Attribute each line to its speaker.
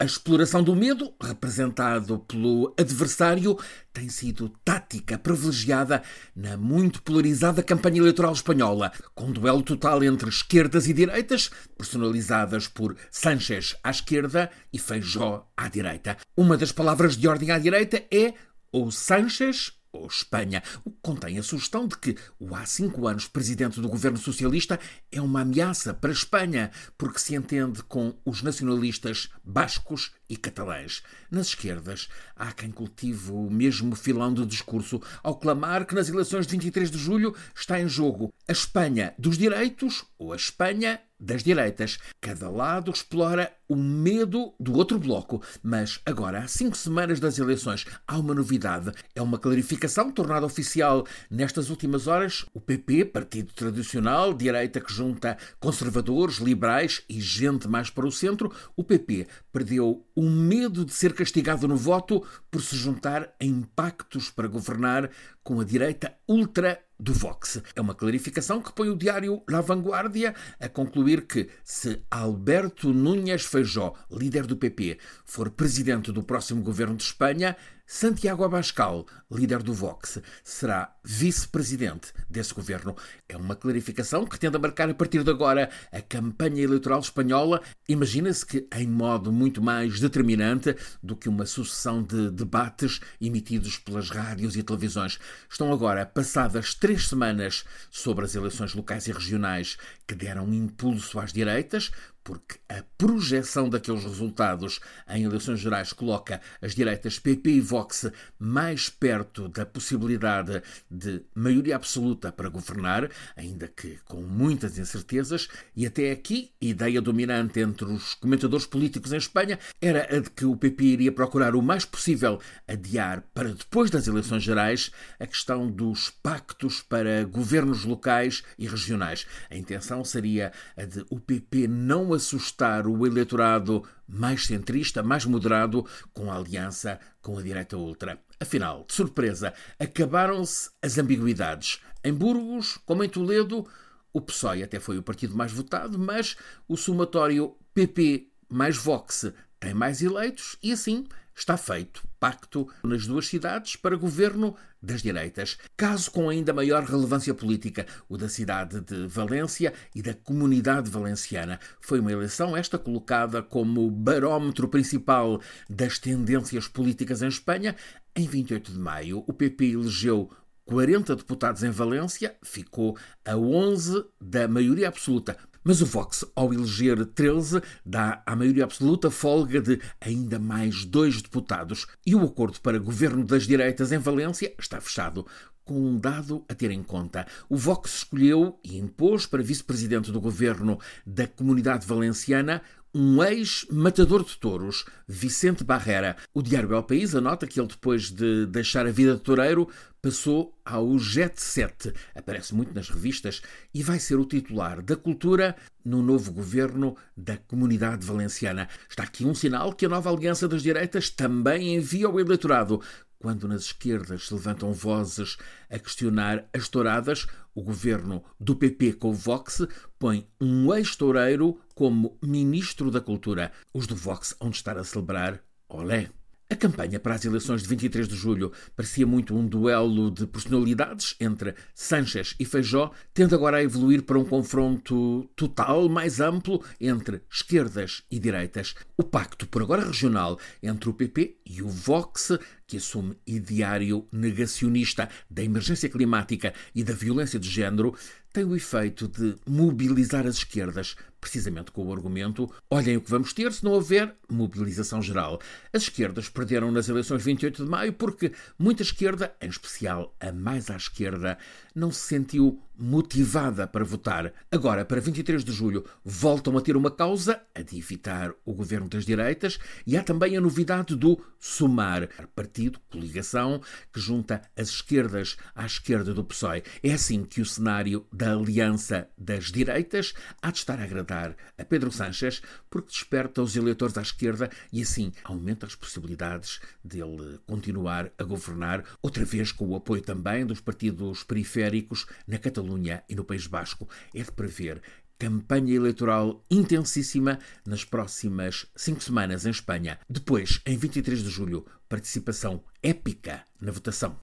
Speaker 1: A exploração do medo, representado pelo adversário, tem sido tática privilegiada na muito polarizada campanha eleitoral espanhola, com duelo total entre esquerdas e direitas, personalizadas por Sánchez à esquerda e Feijó à direita. Uma das palavras de ordem à direita é ou Sánchez ou Espanha, o que contém a sugestão de que o há cinco anos presidente do governo socialista é uma ameaça para Espanha, porque se entende com os nacionalistas bascos e catalães. Nas esquerdas, há quem cultive o mesmo filão de discurso ao clamar que nas eleições de 23 de julho está em jogo a Espanha dos direitos ou a Espanha das direitas. Cada lado explora o medo do outro bloco. Mas agora, há cinco semanas das eleições, há uma novidade. É uma clarificação tornada oficial nestas últimas horas. O PP, partido tradicional, direita que junta conservadores, liberais e gente mais para o centro, o PP perdeu o medo de ser castigado no voto por se juntar em pactos para governar com a direita ultra do Vox. É uma clarificação que põe o diário La Vanguardia a concluir que se Alberto Núñez Feijó, líder do PP, for presidente do próximo governo de Espanha, Santiago Abascal, líder do Vox, será vice-presidente desse governo. É uma clarificação que tende a marcar a partir de agora a campanha eleitoral espanhola. Imagina-se que em modo muito mais determinante do que uma sucessão de debates emitidos pelas rádios e televisões. Estão agora passadas três semanas sobre as eleições locais e regionais que deram impulso às direitas, porque a projeção daqueles resultados em eleições gerais coloca as direitas PP e Vox mais perto da possibilidade de maioria absoluta para governar, ainda que com muitas incertezas, e até aqui ideia dominante entre os comentadores políticos em Espanha era a de que o PP iria procurar o mais possível adiar para depois das eleições gerais a questão dos pactos para governos locais e regionais. A intenção seria a de o PP não assustar o eleitorado mais centrista, mais moderado, com a aliança com a direita ultra. Afinal, de surpresa, acabaram-se as ambiguidades. Em Burgos, como em Toledo, o PSOE até foi o partido mais votado, mas o somatório PP mais Vox tem mais eleitos e assim está feito pacto nas duas cidades para governo das direitas. Caso com ainda maior relevância política, o da cidade de Valência e da comunidade valenciana. Foi uma eleição esta colocada como barómetro principal das tendências políticas em Espanha. Em 28 de maio, o PP elegeu 40 deputados em Valência, ficou a 11 da maioria absoluta, mas o Vox, ao eleger 13, dá à maioria absoluta folga de ainda mais dois deputados. E o acordo para governo das direitas em Valência está fechado com um dado a ter em conta. O Vox escolheu e impôs para vice-presidente do governo da comunidade valenciana um ex-matador de touros, Vicente Barrera. O Diário El País anota que ele, depois de deixar a vida de toureiro, passou ao Jet Set, aparece muito nas revistas, e vai ser o titular da cultura no novo governo da Comunidade Valenciana. Está aqui um sinal que a nova Aliança das Direitas também envia ao eleitorado. Quando nas esquerdas se levantam vozes a questionar as touradas, o governo do PP com o Vox põe um ex-toureiro como ministro da Cultura. Os do Vox vão estar a celebrar olé. A campanha para as eleições de 23 de julho parecia muito um duelo de personalidades entre Sánchez e Feijó, tendo agora a evoluir para um confronto total, mais amplo, entre esquerdas e direitas. O pacto, por agora regional, entre o PP e o Vox, que assume ideário negacionista da emergência climática e da violência de género, tem o efeito de mobilizar as esquerdas, precisamente com o argumento: olhem o que vamos ter se não houver mobilização geral. As esquerdas perderam nas eleições de 28 de maio porque muita esquerda, em especial a mais à esquerda, não se sentiu motivada para votar. Agora, para 23 de julho, voltam a ter uma causa, a de evitar o governo das direitas, e há também a novidade do Sumar, partido, coligação, que junta as esquerdas à esquerda do PSOE. É assim que o cenário da aliança das direitas há de estar a a Pedro Sánchez, porque desperta os eleitores à esquerda e assim aumenta as possibilidades dele continuar a governar, outra vez com o apoio também dos partidos periféricos na Catalunha e no País Basco. É de prever campanha eleitoral intensíssima nas próximas cinco semanas em Espanha. Depois, em 23 de julho, participação épica na votação.